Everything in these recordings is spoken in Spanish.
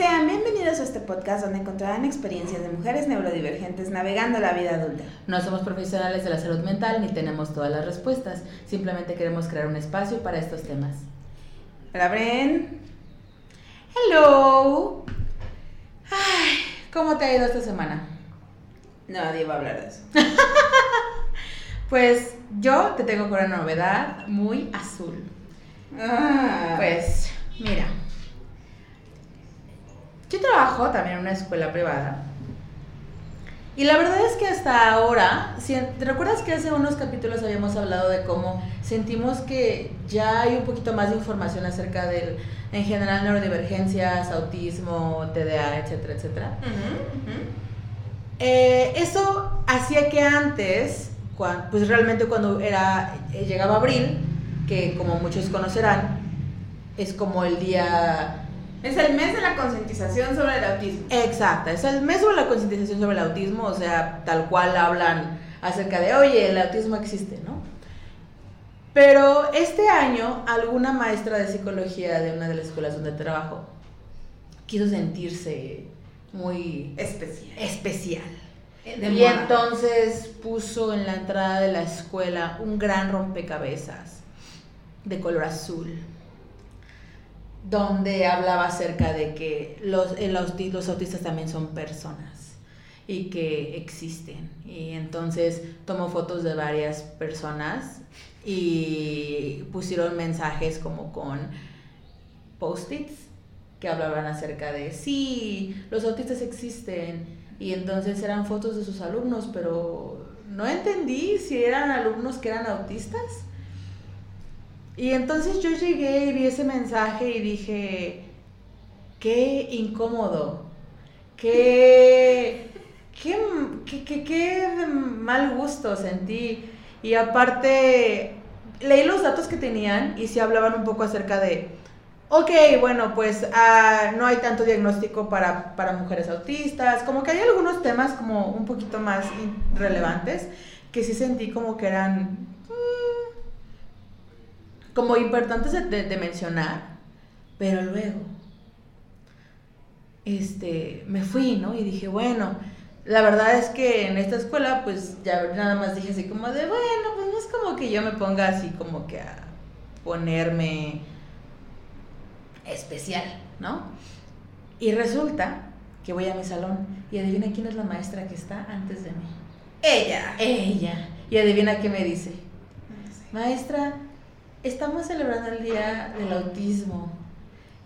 Sean bienvenidos a este podcast donde encontrarán experiencias de mujeres neurodivergentes navegando la vida adulta. No somos profesionales de la salud mental ni tenemos todas las respuestas, simplemente queremos crear un espacio para estos temas. Hola, Bren. Hello. Ay, ¿cómo te ha ido esta semana? Nadie va a hablar de eso. Pues yo te tengo con una novedad muy azul. Ah, Pues, mira. Yo trabajo también en una escuela privada. Y la verdad es que hasta ahora, si, ¿te recuerdas que hace unos capítulos habíamos hablado de cómo sentimos que ya hay un poquito más de información acerca del, en general, neurodivergencias, autismo, TDA, etcétera, etcétera? Eh, eso hacía que antes, pues realmente cuando era, eh, llegaba abril, que como muchos conocerán, es como el día Es el mes de la concientización sobre el autismo. Exacto, es el mes sobre la concientización sobre el autismo, o sea, tal cual hablan acerca de, oye, el autismo existe, ¿no? Pero este año, alguna maestra de psicología de una de las escuelas donde trabajo quiso sentirse muy Especial. especial. De y moda. entonces puso en la entrada de la escuela un gran rompecabezas de color azul, donde hablaba acerca de que los, el los autistas también son personas y que existen. Y entonces tomó fotos de varias personas y pusieron mensajes como con post-its que hablaban acerca de, sí, los autistas existen. Y entonces eran fotos de sus alumnos, pero no entendí si eran alumnos que eran autistas. Y entonces yo llegué y vi ese mensaje y dije, qué incómodo, qué, qué, qué, qué- mal gusto sentí. Y aparte, leí los datos que tenían y se hablaban un poco acerca de, ok, bueno, pues ah, no hay tanto diagnóstico para, para mujeres autistas, como que hay algunos temas como un poquito más relevantes que sí sentí como que eran mm, como importantes de, de- de mencionar, pero luego este, me fui, ¿no? Y dije, bueno, la verdad es que en esta escuela, pues ya nada más dije así como de, bueno, pues no es como que yo me ponga así como que a ponerme especial, ¿no? Y resulta que voy a mi salón y adivina quién es la maestra que está antes de mí. Ella. Ella. Y adivina qué me dice. Maestra, estamos celebrando el día del autismo.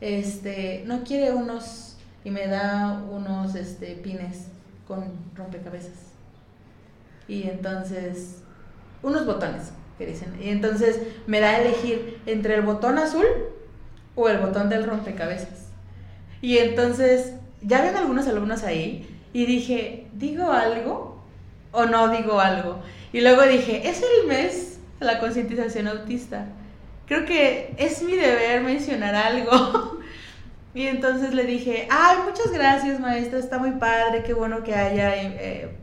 Este, no quiere unos y me da unos este pines con rompecabezas. Y entonces unos botones que dicen. Y entonces me da a elegir entre el botón azul o el botón del rompecabezas. Y entonces ya ven algunos alumnos ahí y dije, ¿digo algo o no digo algo? Y luego dije, es el mes de la concientización autista. Creo que es mi deber mencionar algo. y entonces le dije, ay, muchas gracias maestra, está muy padre, qué bueno que haya eh,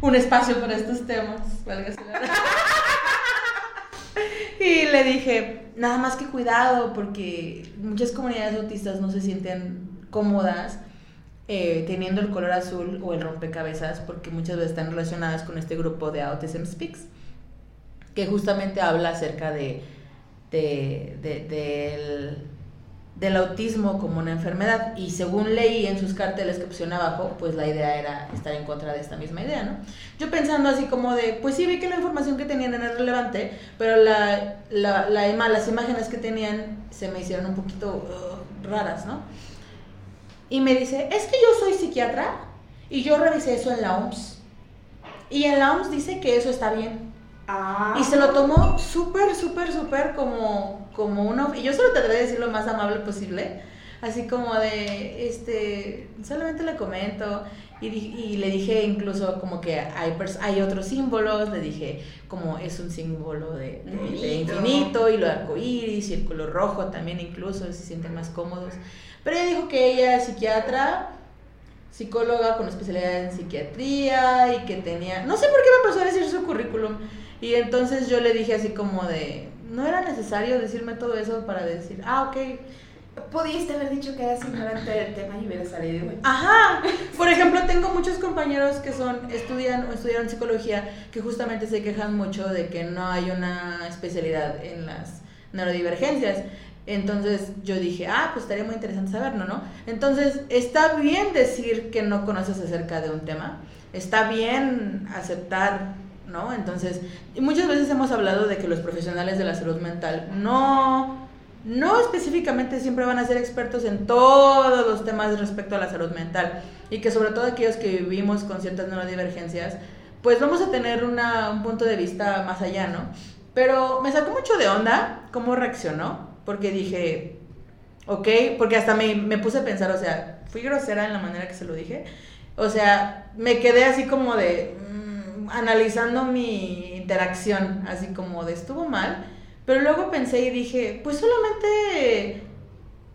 un espacio para estos temas. y le dije, nada más que cuidado, porque muchas comunidades autistas no se sienten cómodas eh, teniendo el color azul o el rompecabezas, porque muchas veces están relacionadas con este grupo de Autism Speaks, que justamente habla acerca de, de- de- del, del autismo como una enfermedad. Y según leí en sus carteles que pusieron abajo, pues la idea era estar en contra de esta misma idea, ¿no? Yo pensando así como de, pues sí, vi que la información que tenían era relevante, pero la, la, la las imágenes que tenían se me hicieron un poquito uh, raras, ¿no? Y me dice, es que yo soy psiquiatra y yo revisé eso en la OMS. Y en la OMS dice que eso está bien. Ah. Y se lo tomó súper, súper, súper como, como uno. Y yo solo traté de decir lo más amable posible. Así como de, este, solamente le comento. Y, y le dije incluso como que hay, hay otros símbolos. Le dije como es un símbolo de, de- de Infinito. y lo de arcoíris y el color rojo también incluso, se sienten más cómodos. Pero ella dijo que ella es psiquiatra psicóloga con especialidad en psiquiatría y que tenía, no sé por qué me empezó a decir su currículum. Y entonces yo le dije así como de, no era necesario decirme todo eso para decir, ah, ok. pudiste haber dicho que eras ignorante del tema y hubiera salido. Ajá. Por ejemplo, tengo muchos compañeros que son estudian o estudiaron psicología que justamente se quejan mucho de que no hay una especialidad en las neurodivergencias. Entonces yo dije, ah, pues estaría muy interesante saberlo, ¿no? Entonces está bien decir que no conoces acerca de un tema, está bien aceptar, ¿no? Entonces, muchas veces hemos hablado de que los profesionales de la salud mental no, no específicamente siempre van a ser expertos en todos los temas respecto a la salud mental y que sobre todo aquellos que vivimos con ciertas neurodivergencias, pues vamos a tener una, un punto de vista más allá, ¿no? Pero me sacó mucho de onda cómo reaccionó porque dije, ok, porque hasta me, me puse a pensar, o sea, fui grosera en la manera que se lo dije. O sea, me quedé así como de analizando mi interacción, así como de estuvo mal. Pero luego pensé y dije, pues solamente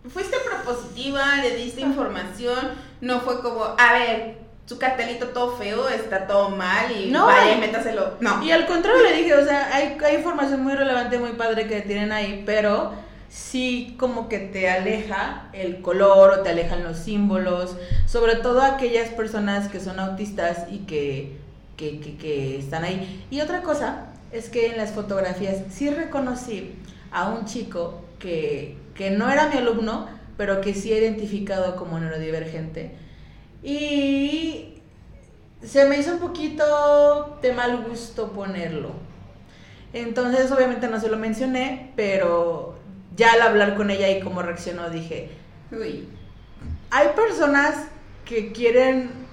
fuiste propositiva, le diste información, no fue como, a ver, su cartelito todo feo, está todo mal y No. vaya, métaselo. No. Y al contrario le dije, o sea, hay, hay información muy relevante, muy padre que tienen ahí, pero sí como que te aleja el color o te alejan los símbolos, sobre todo aquellas personas que son autistas y que, que, que, que están ahí. Y otra cosa es que en las fotografías sí reconocí a un chico que, que no era mi alumno, pero que sí he identificado como neurodivergente. Y se me hizo un poquito de mal gusto ponerlo. Entonces, obviamente no se lo mencioné, pero ya al hablar con ella y cómo reaccionó, dije, Uy. hay personas que quieren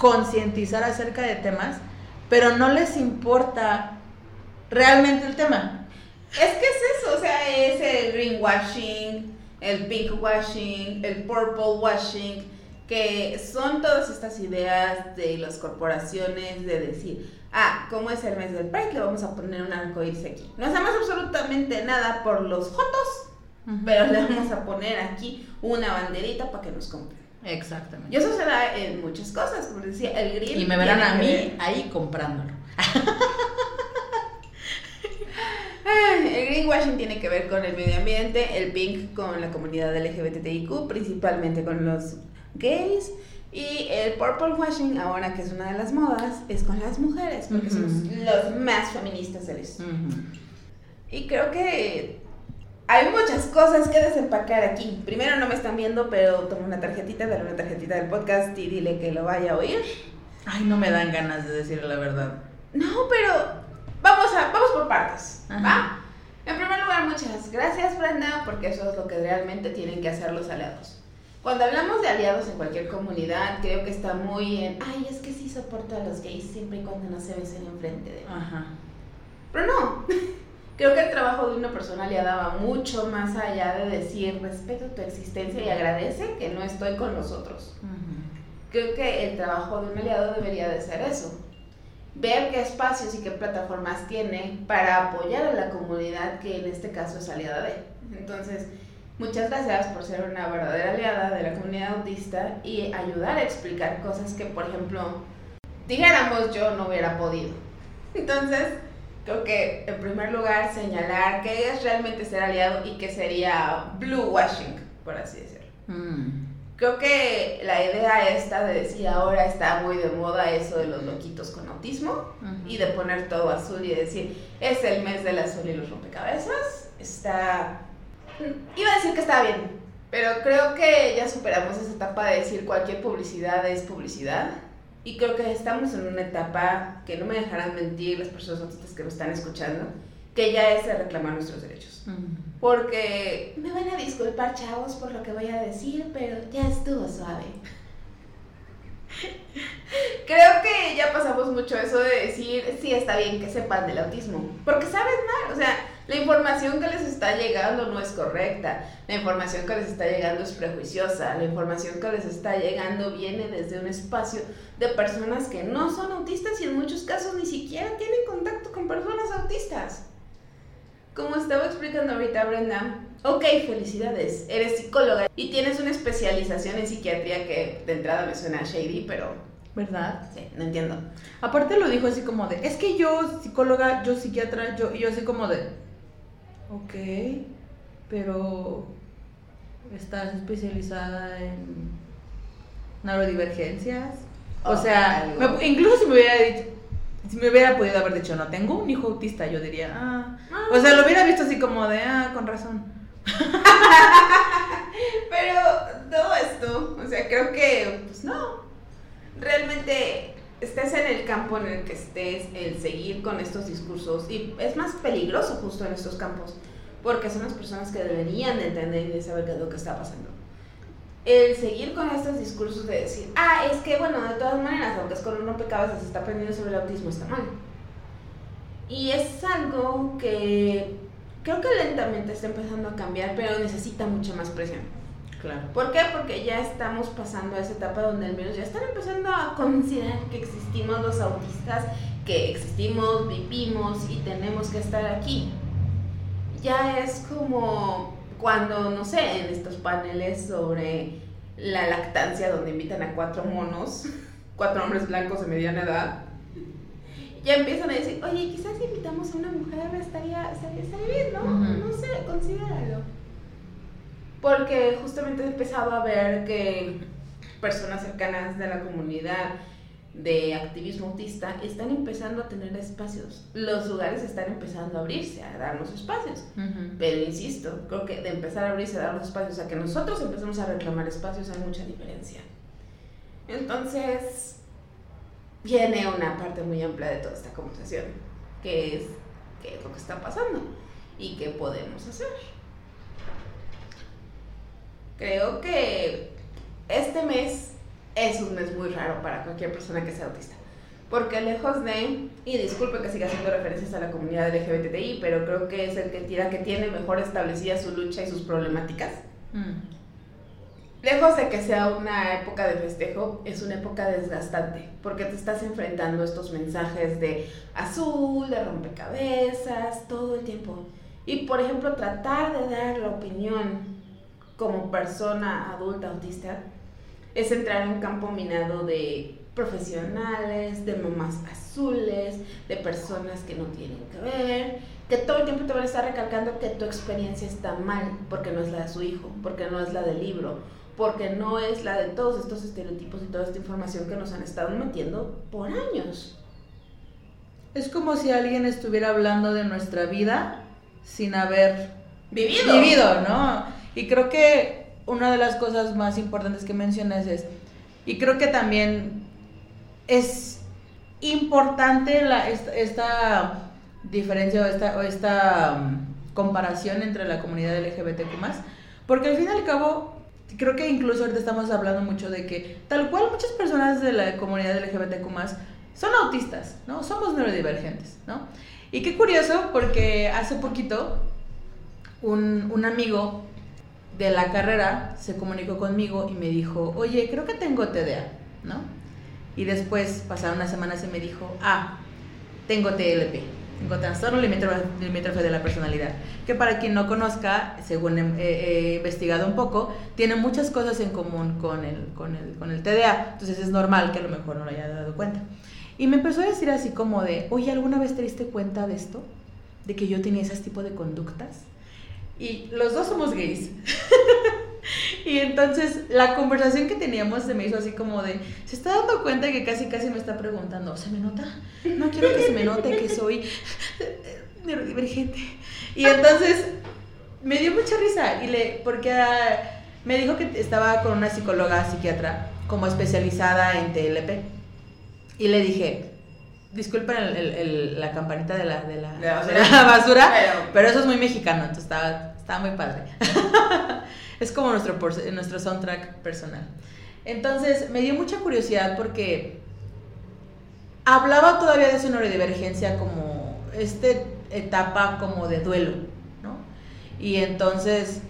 concientizar acerca de temas, pero no les importa realmente el tema. Es que es eso, o sea, es el greenwashing, el pinkwashing, el purple washing, que son todas estas ideas de las corporaciones de decir, ah, ¿cómo es el mes del Pride? Le vamos a poner un arcoíris aquí. No hacemos absolutamente nada por los jotos, pero le vamos a poner aquí una banderita para que nos compren. Exactamente. Y eso se da en muchas cosas, como les decía, el green. Y me verán a mí ver- ahí comprándolo. El greenwashing tiene que ver con el medio ambiente, el pink con la comunidad LGBTIQ, principalmente con los gays, y el purple washing, ahora que es una de las modas, es con las mujeres, porque Ujú. somos los más feministas esto. Ujú. Y creo que hay muchas cosas que desempacar aquí. Primero no me están viendo, pero toma una tarjetita, dale una tarjetita del podcast y dile que lo vaya a oír. Ay, no me dan ganas de decirle la verdad. No, pero vamos a vamos por partes, Ajá. ¿va? En primer lugar, muchas gracias, Brenda, porque eso es lo que realmente tienen que hacer los aliados. Cuando hablamos de aliados en cualquier comunidad, creo que está muy en, ay, es que sí soporto a los gays siempre y cuando no se besen enfrente de mí. Ajá. Pero no, creo que el trabajo de una persona aliada va mucho más allá de decir, respeto tu existencia y agradece que no estoy con los otros. Creo que el trabajo de un aliado debería de ser eso. Ver qué espacios y qué plataformas tiene para apoyar a la comunidad que en este caso es aliada de. Entonces, muchas gracias por ser una verdadera aliada de la comunidad autista y ayudar a explicar cosas que, por ejemplo, dijéramos yo no hubiera podido. Entonces, creo que en primer lugar señalar qué es realmente ser aliado y qué sería blue washing, por así decirlo. Mm. Creo que la idea esta de decir ahora está muy de moda eso de los loquitos con autismo Ujú. y de poner todo azul y decir es el mes del azul y los rompecabezas, está... Iba a decir que está bien, pero creo que ya superamos esa etapa de decir cualquier publicidad es publicidad y creo que estamos en una etapa que no me dejarán mentir las personas autistas que me están escuchando, que ya es de reclamar nuestros derechos. Porque me van a disculpar, chavos, por lo que voy a decir, pero ya estuvo suave. Creo que ya pasamos mucho eso de decir, sí, está bien que sepan del autismo. Porque sabes mal, o sea, la información que les está llegando no es correcta. La información que les está llegando es prejuiciosa. La información que les está llegando viene desde un espacio de personas que no son autistas y en muchos casos ni siquiera tienen contacto con personas autistas. Como estaba explicando ahorita Brenda, ok, felicidades, eres psicóloga y tienes una especialización en psiquiatría que de entrada me suena shady, pero ¿Verdad? sí, no entiendo. Aparte lo dijo así como de, es que yo psicóloga, yo psiquiatra, yo, y yo así como de, ok, pero estás especializada en neurodivergencias. O sea, incluso si me hubiera dicho, si me hubiera podido haber dicho, no tengo un hijo autista, yo diría, ah. ah. O sea, lo hubiera visto así como de, ah, con razón. Pero todo esto, o sea, creo que, pues no. Realmente estés en el campo en el que estés, el seguir con estos discursos, y es más peligroso justo en estos campos, porque son las personas que deberían de entender y saber qué es lo que está pasando. El seguir con estos discursos de decir, ah, es que bueno, de todas maneras, aunque es con un rompecabezas, se está aprendiendo sobre el autismo, está mal. Y es algo que creo que lentamente está empezando a cambiar, pero necesita mucha más presión. Claro. ¿Por qué? Porque ya estamos pasando a esa etapa donde al menos ya están empezando a considerar que existimos los autistas, que existimos, vivimos y tenemos que estar aquí. Ya es como cuando, no sé, en estos paneles sobre la lactancia donde invitan a cuatro monos, cuatro hombres blancos de mediana edad, ya empiezan a decir, oye, quizás si invitamos a una mujer estaría, estaría, bien, ¿no? No sé, considéralo. Porque justamente he empezado a ver que personas cercanas de la comunidad de activismo autista están empezando a tener espacios. Los lugares están empezando a abrirse, a darnos espacios. Pero insisto, creo que de empezar a abrirse, a darnos espacios, a que nosotros empecemos a reclamar espacios, hay mucha diferencia. Entonces, viene una parte muy amplia de toda esta conversación, que es qué es lo que está pasando y qué podemos hacer. Creo que este mes es un mes muy raro para cualquier persona que sea autista. Porque lejos de, y disculpe que siga haciendo referencias a la comunidad LGBTI, pero creo que es el que, tira, que tiene mejor establecida su lucha y sus problemáticas. Mm. Lejos de que sea una época de festejo, es una época desgastante, porque te estás enfrentando estos mensajes de azul, de rompecabezas, todo el tiempo. Y por ejemplo, tratar de dar la opinión como persona adulta autista es entrar en un campo minado de profesionales, de mamás azules, de personas que no tienen que ver, que todo el tiempo te van a estar recalcando que tu experiencia está mal porque no es la de su hijo, porque no es la del libro, porque no es la de todos estos estereotipos y toda esta información que nos han estado metiendo por años. Es como si alguien estuviera hablando de nuestra vida sin haber vivido, vivido ¿no? Y creo que una de las cosas más importantes que mencionas es, y creo que también es importante esta, diferencia o esta, esta um, comparación entre la comunidad LGBTQ porque al fin y al cabo, creo que incluso ahorita estamos hablando mucho de que tal cual muchas personas de la comunidad LGBTQ son autistas, ¿no? Somos neurodivergentes, ¿no? Y qué curioso, porque hace poquito un, un amigo de la carrera se comunicó conmigo y me dijo, oye, creo que tengo TDA, ¿no? Y después, pasaron unas semanas y me dijo, ah, tengo TLP, tengo trastorno limítrofe de la personalidad, que para quien no conozca, según he, investigado un poco, tiene muchas cosas en común con el, con, el, con el TDA, entonces es normal que a lo mejor no lo haya dado cuenta. Y me empezó a decir así como de, oye, ¿alguna vez te diste cuenta de esto? De que yo tenía ese tipo de conductas. Y los dos somos gays. y entonces la conversación que teníamos se me hizo así como de, se está dando cuenta que casi casi me está preguntando, ¿se me nota? No quiero que se me note que soy neurodivergente. Y entonces me dio mucha risa y le porque ah, me dijo que estaba con una psicóloga psiquiatra como especializada en TLP. Y le dije, disculpen la campanita de la, de la, basura, pero, eso es muy mexicano, entonces estaba Está muy padre. es como nuestro, nuestro soundtrack personal. Entonces, me dio mucha curiosidad porque hablaba todavía de su neurodivergencia como esta etapa como de duelo, ¿no? Y entonces,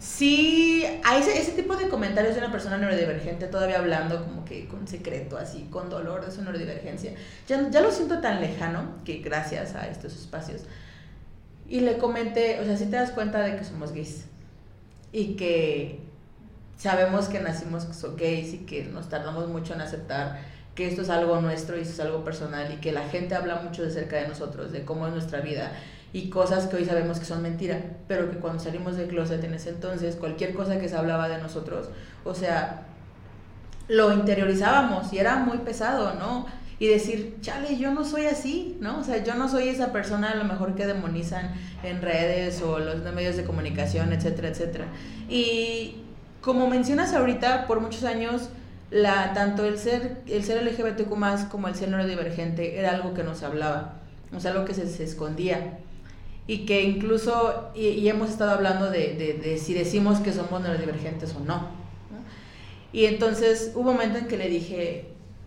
sí, hay ese, tipo de comentarios de una persona neurodivergente todavía hablando como que con secreto, así, con dolor de su neurodivergencia. Ya, ya lo siento tan lejano que gracias a estos espacios y le comenté, o sea, si te das cuenta de que somos gays y que sabemos que nacimos gays y que nos tardamos mucho en aceptar que esto es algo nuestro y esto es algo personal y que la gente habla mucho de cerca de nosotros, de cómo es nuestra vida y cosas que hoy sabemos que son mentira, pero que cuando salimos del closet en ese entonces, cualquier cosa que se hablaba de nosotros, o sea, lo interiorizábamos y era muy pesado, ¿no? Y decir, chale, yo no soy así, ¿no? O sea, yo no soy esa persona a lo mejor que demonizan en redes o los medios de comunicación, etcétera, etcétera. Y como mencionas ahorita, por muchos años, la, tanto el ser, el ser LGBTQ como el ser neurodivergente era algo que nos hablaba, o sea, algo que se, escondía. Y que incluso, y, hemos estado hablando de, de, de, si decimos que somos neurodivergentes o no. Y entonces hubo un momento en que le dije,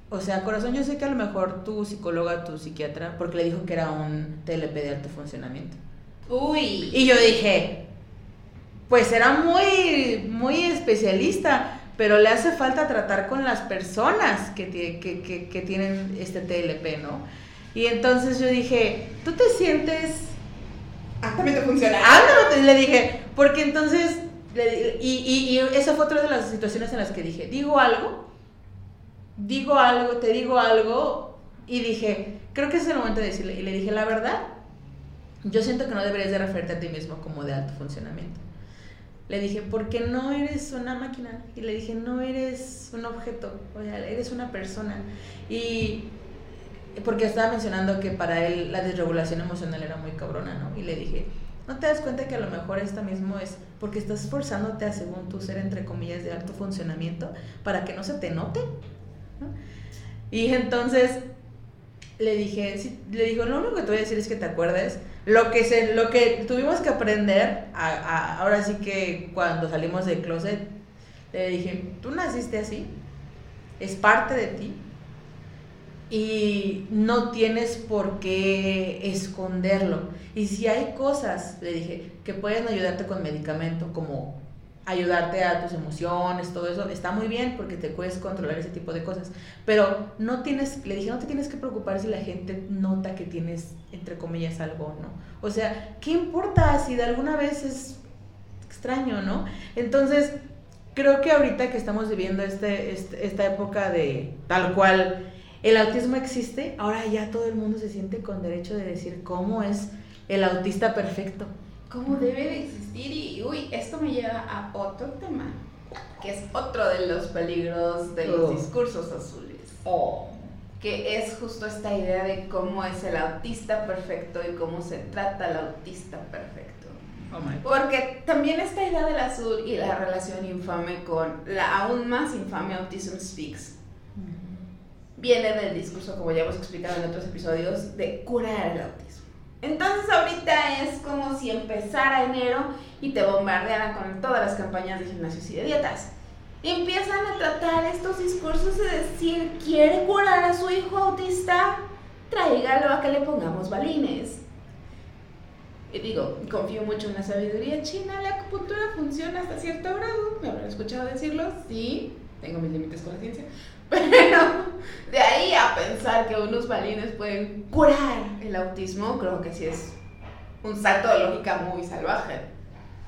o sea, corazón, yo sé que a lo mejor tu psicóloga, tu psiquiatra, porque le dijo que era un TLP de alto funcionamiento. Uy. Y yo dije, pues era muy, muy especialista, pero le hace falta tratar con las personas que, que, que, tienen este TLP, ¿no? Y entonces yo dije, ¿tú te sientes... Altamente funcional. Ah, le dije, porque entonces... Y, y, y esa fue otra de las situaciones en las que dije, digo algo, digo algo, te digo algo, y dije, creo que es el momento de decirle, y le dije, la verdad, yo siento que no deberías de referirte a ti mismo como de alto funcionamiento. Le dije, porque no eres una máquina. Y le dije, no eres un objeto, o sea, eres una persona. Y porque estaba mencionando que para él la desregulación emocional era muy cabrona, ¿no? Y le dije, ¿no te das cuenta que a lo mejor esto mismo es porque estás esforzándote a, según tu ser, entre comillas, de alto funcionamiento, para que no se te note? Y entonces le dije, le digo, lo único que te voy a decir es que te acuerdes lo que, se, lo que tuvimos que aprender, ahora sí que cuando salimos del closet, le dije, tú naciste así, es parte de ti y no tienes por qué esconderlo. Y si hay cosas, le dije, que pueden ayudarte con medicamento, como ayudarte a tus emociones, todo eso, está muy bien porque te puedes controlar ese tipo de cosas. Pero no tienes, le dije, no te tienes que preocupar si la gente nota que tienes, entre comillas, algo, ¿no? O sea, ¿qué importa si de alguna vez es extraño, ¿no? Entonces, creo que ahorita que estamos viviendo este, este, esta época de tal cual el autismo existe, ahora ya todo el mundo se siente con derecho de decir cómo es el autista perfecto cómo debe de existir y, uy, esto me lleva a otro tema, que es otro de los peligros de los oh. discursos azules. Oh. Que es justo esta idea de cómo es el autista perfecto y cómo se trata al autista perfecto. Oh Porque también esta idea del azul y la relación infame con la aún más infame Autism Speaks viene del discurso, como ya hemos explicado en otros episodios, de curar el autismo. Entonces ahorita es como si empezara enero y te bombardearan con todas las campañas de gimnasios y de dietas. empiezan a tratar estos discursos de decir, quiere curar a su hijo autista, tráigalo a que le pongamos balines. Y digo, confío mucho en la sabiduría china, la acupuntura funciona hasta cierto grado, me habrán escuchado decirlo, sí, tengo mis límites con la ciencia, pero de ahí a pensar que unos balines pueden curar el autismo, creo que sí es un salto de lógica muy salvaje.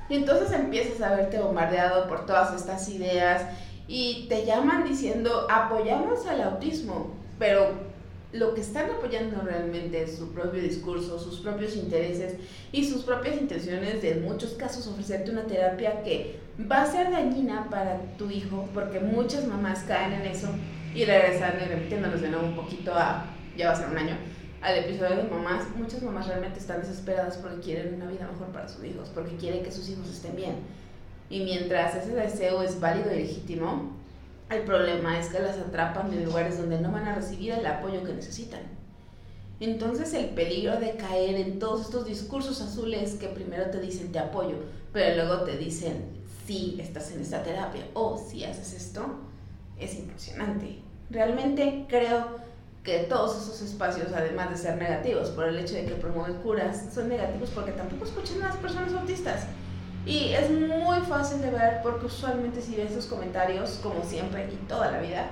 Y entonces empiezas a verte bombardeado por todas estas ideas y te llaman diciendo apoyamos al autismo, pero lo que están apoyando realmente es su propio discurso, sus propios intereses y sus propias intenciones de en muchos casos ofrecerte una terapia que va a ser dañina para tu hijo, porque muchas mamás caen en eso y regresando y repitiéndonos de nuevo un poquito a, ya va a ser un año, al episodio de mamás, muchas mamás realmente están desesperadas porque quieren una vida mejor para sus hijos, porque quieren que sus hijos estén bien. Y mientras ese deseo es válido y legítimo, el problema es que las atrapan en lugares donde no van a recibir el apoyo que necesitan. Entonces el peligro de caer en todos estos discursos azules que primero te dicen te apoyo, pero luego te dicen si estás en esta terapia o si haces esto, es impresionante. Realmente creo que todos esos espacios, además de ser negativos por el hecho de que promueven curas, son negativos porque tampoco escuchan a las personas autistas. Y es muy fácil de ver porque usualmente si ves esos comentarios, como siempre y toda la vida,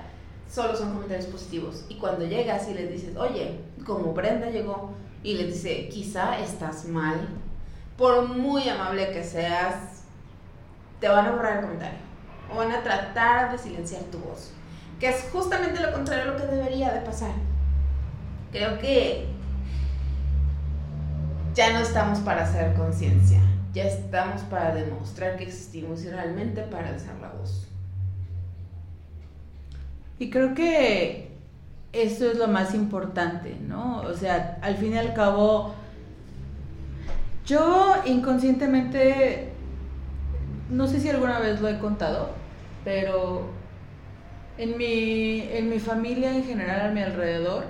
solo son comentarios positivos. Y cuando llegas y les dices, oye, como Brenda llegó y les dice, quizá estás mal, por muy amable que seas, te van a borrar el comentario o van a tratar de silenciar tu voz, que es justamente lo contrario a lo que debería de pasar. Creo que ya no estamos para hacer conciencia, ya estamos para demostrar que existimos y realmente para alzar la voz. Y creo que eso es lo más importante, ¿no? O sea, al fin y al cabo, yo inconscientemente, no sé si alguna vez lo he contado, pero en mi, en mi familia en general, a mi alrededor,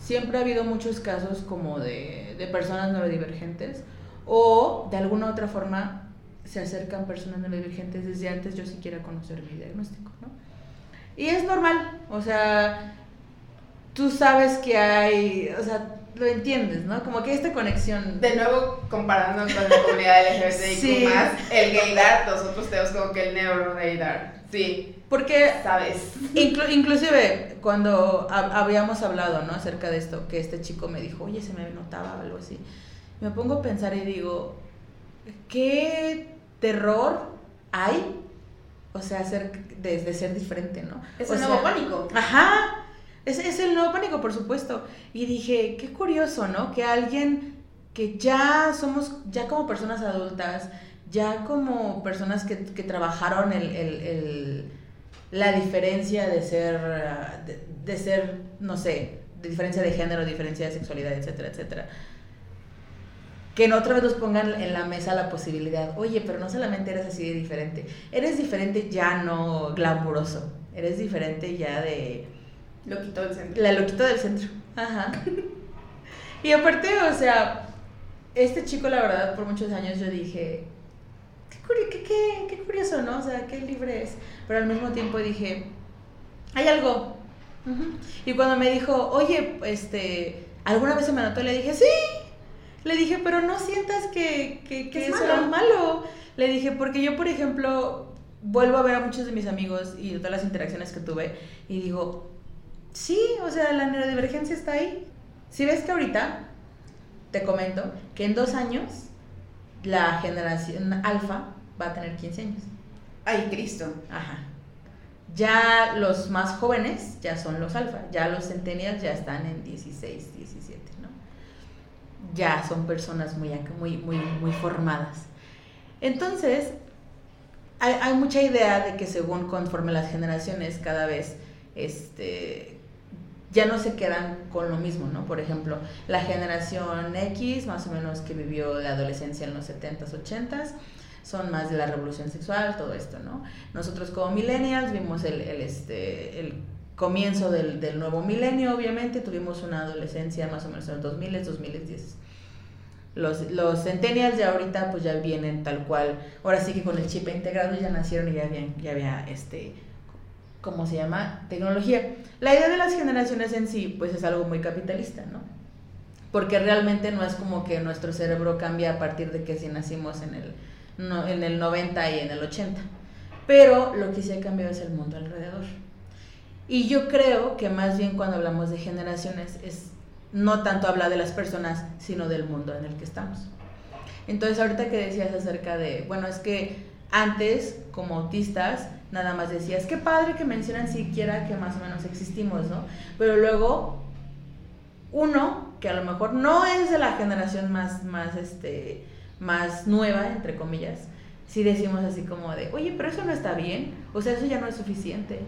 siempre ha habido muchos casos como de, de personas neurodivergentes o de alguna otra forma se acercan personas neurodivergentes desde antes yo siquiera conocer mi diagnóstico, ¿no? Y es normal, o sea, tú sabes que hay, o sea, lo entiendes, ¿no? Como que esta conexión. De nuevo, comparando con la comunidad LGBTIQ+, sí. el gaydar, nosotros tenemos como que el neuro-gaydar, sí. Porque, ¿sabes? Inclu inclusive, cuando habíamos hablado, ¿no? Acerca de esto, que este chico me dijo, oye, se me notaba algo así. Me pongo a pensar y digo, ¿qué terror hay? O sea, ser, de, ser diferente, ¿no? Es o el nuevo pánico. Ajá. Es, es el nuevo pánico, por supuesto. Y dije, qué curioso, ¿no? Que alguien que ya somos, ya como personas adultas, ya como personas que, que trabajaron el, el, el, la diferencia de ser, de, de, ser, no sé, de diferencia de género, diferencia de sexualidad, etcétera, etcétera. Que en otra vez nos pongan en la mesa la posibilidad, oye, pero no solamente eres así de diferente, eres diferente ya no glamuroso, eres diferente ya de Loquito del centro. La loquito del centro. Ajá. y aparte, o sea, este chico, la verdad, por muchos años yo dije, qué, qué, qué, curioso, ¿no? O sea, qué libre es. Pero al mismo tiempo dije, hay algo. Y cuando me dijo, oye, este, ¿alguna vez se me anotó? Le dije, sí. Le dije, pero no sientas que, que, que es malo? malo. Le dije, porque yo, por ejemplo, vuelvo a ver a muchos de mis amigos y todas las interacciones que tuve y digo, Sí, o sea, la neurodivergencia está ahí. Si ves que ahorita, te comento, que en dos años la generación alfa va a tener 15 años. Ay, Cristo. Ajá. Ya los más jóvenes ya son los alfa, ya los centennials ya están en 16, 17, ¿no? Ya son personas muy, muy, muy, muy formadas. Entonces, hay, hay mucha idea de que según conforme las generaciones cada vez este, ya no se quedan con lo mismo, ¿no? Por ejemplo, la generación X, más o menos que vivió la adolescencia en los 70s, 80s, son más de la revolución sexual, todo esto, ¿no? Nosotros como millennials vimos el, este, el comienzo del, del, nuevo milenio, obviamente, tuvimos una adolescencia más o menos en los 2000, 2010. Los, los centennials ya ahorita pues ya vienen tal cual, ahora sí que con el chip integrado ya nacieron y ya, habían, ya había este ¿cómo se llama? Tecnología. La idea de las generaciones en sí, pues es algo muy capitalista, ¿no? Porque realmente no es como que nuestro cerebro cambia a partir de que si nacimos en el, no, en el 90 y en el 80. Pero lo que sí ha cambiado es el mundo alrededor. Y yo creo que más bien cuando hablamos de generaciones es no tanto hablar de las personas, sino del mundo en el que estamos. Entonces ahorita que decías acerca de, bueno, es que antes como autistas nada más decías, qué padre que mencionan siquiera que más o menos existimos, ¿no? Pero luego, uno, que a lo mejor no es de la generación más, más, este, más nueva, entre comillas, sí decimos así como de, oye, pero eso no está bien, o sea, eso ya no es suficiente.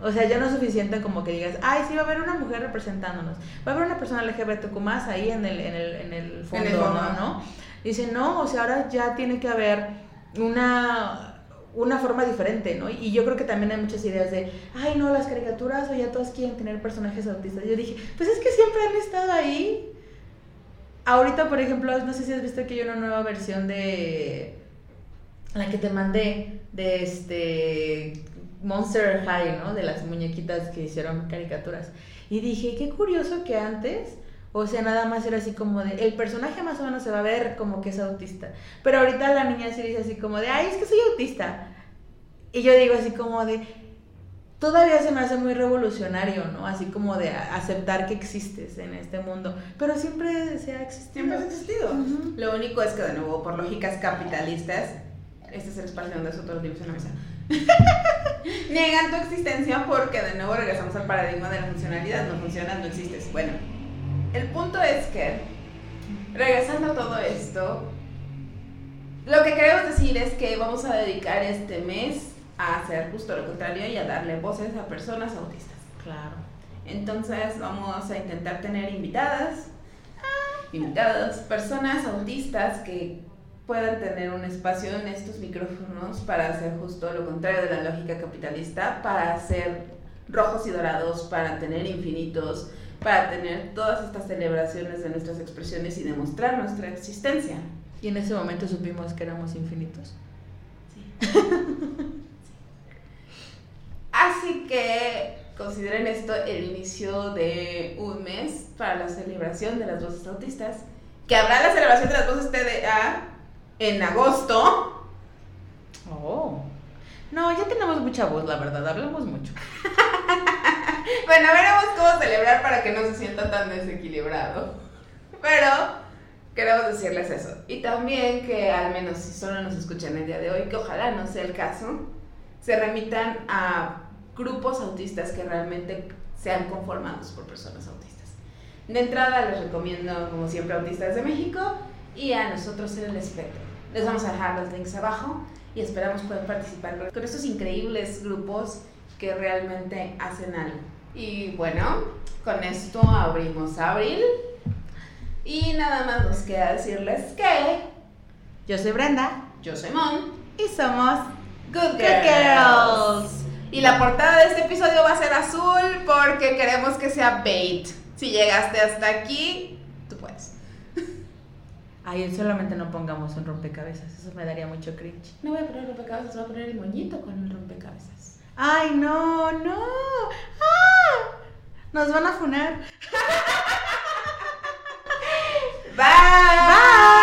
O sea, ya no es suficiente como que digas, ay, sí, va a haber una mujer representándonos, va a haber una persona LGBTQ más ahí en el, en el, en el fondo, en el fondo. ¿no? ¿no? Dice, no, o sea, ahora ya tiene que haber una una forma diferente, ¿no? Y yo creo que también hay muchas ideas de, ay, no, las caricaturas o ya todos quieren tener personajes autistas. Yo dije, pues es que siempre han estado ahí. Ahorita, por ejemplo, no sé si has visto que hay una nueva versión de la que te mandé, de este Monster High, ¿no? De las muñequitas que hicieron caricaturas. Y dije, qué curioso que antes o sea, nada más era así como de, el personaje más o menos se va a ver como que es autista. Pero ahorita la niña sí dice así como de, ay, es que soy autista. Y yo digo así como de, todavía se me hace muy revolucionario, ¿no? Así como de aceptar que existes en este mundo. Pero siempre se ha existido. Siempre ha existido. Lo único es que, de nuevo, por lógicas capitalistas, este es el espacio donde nosotros libros en la mesa. Niegan tu existencia porque de nuevo regresamos al paradigma de la funcionalidad. No funcionas, no existes. Bueno, el punto es que regresando a todo esto, lo que queremos decir es que vamos a dedicar este mes a hacer justo lo contrario y a darle voces a personas autistas. Claro. Entonces vamos a intentar tener invitadas, invitados, personas autistas que puedan tener un espacio en estos micrófonos para hacer justo lo contrario de la lógica capitalista, para hacer rojos y dorados, para tener infinitos, para tener todas estas celebraciones de nuestras expresiones y demostrar nuestra existencia. Y en ese momento supimos que éramos infinitos. Sí. Así que consideren esto el inicio de un mes para la celebración de las voces autistas, que habrá la celebración de las voces TDA en agosto. Oh. No, ya tenemos mucha voz, la verdad, hablamos mucho. bueno, veremos cómo celebrar para que no se sienta tan desequilibrado. Pero queremos decirles eso. Y también que al menos si solo nos escuchan el día de hoy, que ojalá no sea el caso, se remitan a grupos autistas que realmente sean conformados por personas autistas. De entrada les recomiendo, como siempre, Autistas de México y a nosotros en el espectro. Les vamos a dejar los links abajo y esperamos poder participar con estos increíbles grupos que realmente hacen algo. Y bueno, con esto abrimos abril. Y nada más nos queda decirles que yo soy Brenda, yo soy Mon y somos Good Girls. Y la portada de este episodio va a ser azul porque queremos que sea bait. Si llegaste hasta aquí, tú puedes. Ay, solamente no pongamos un rompecabezas, eso me daría mucho cringe. No voy a poner rompecabezas, voy a poner el moñito con el rompecabezas. Ay, no, no. ¡Ah! Nos van a funar. Bye. Bye.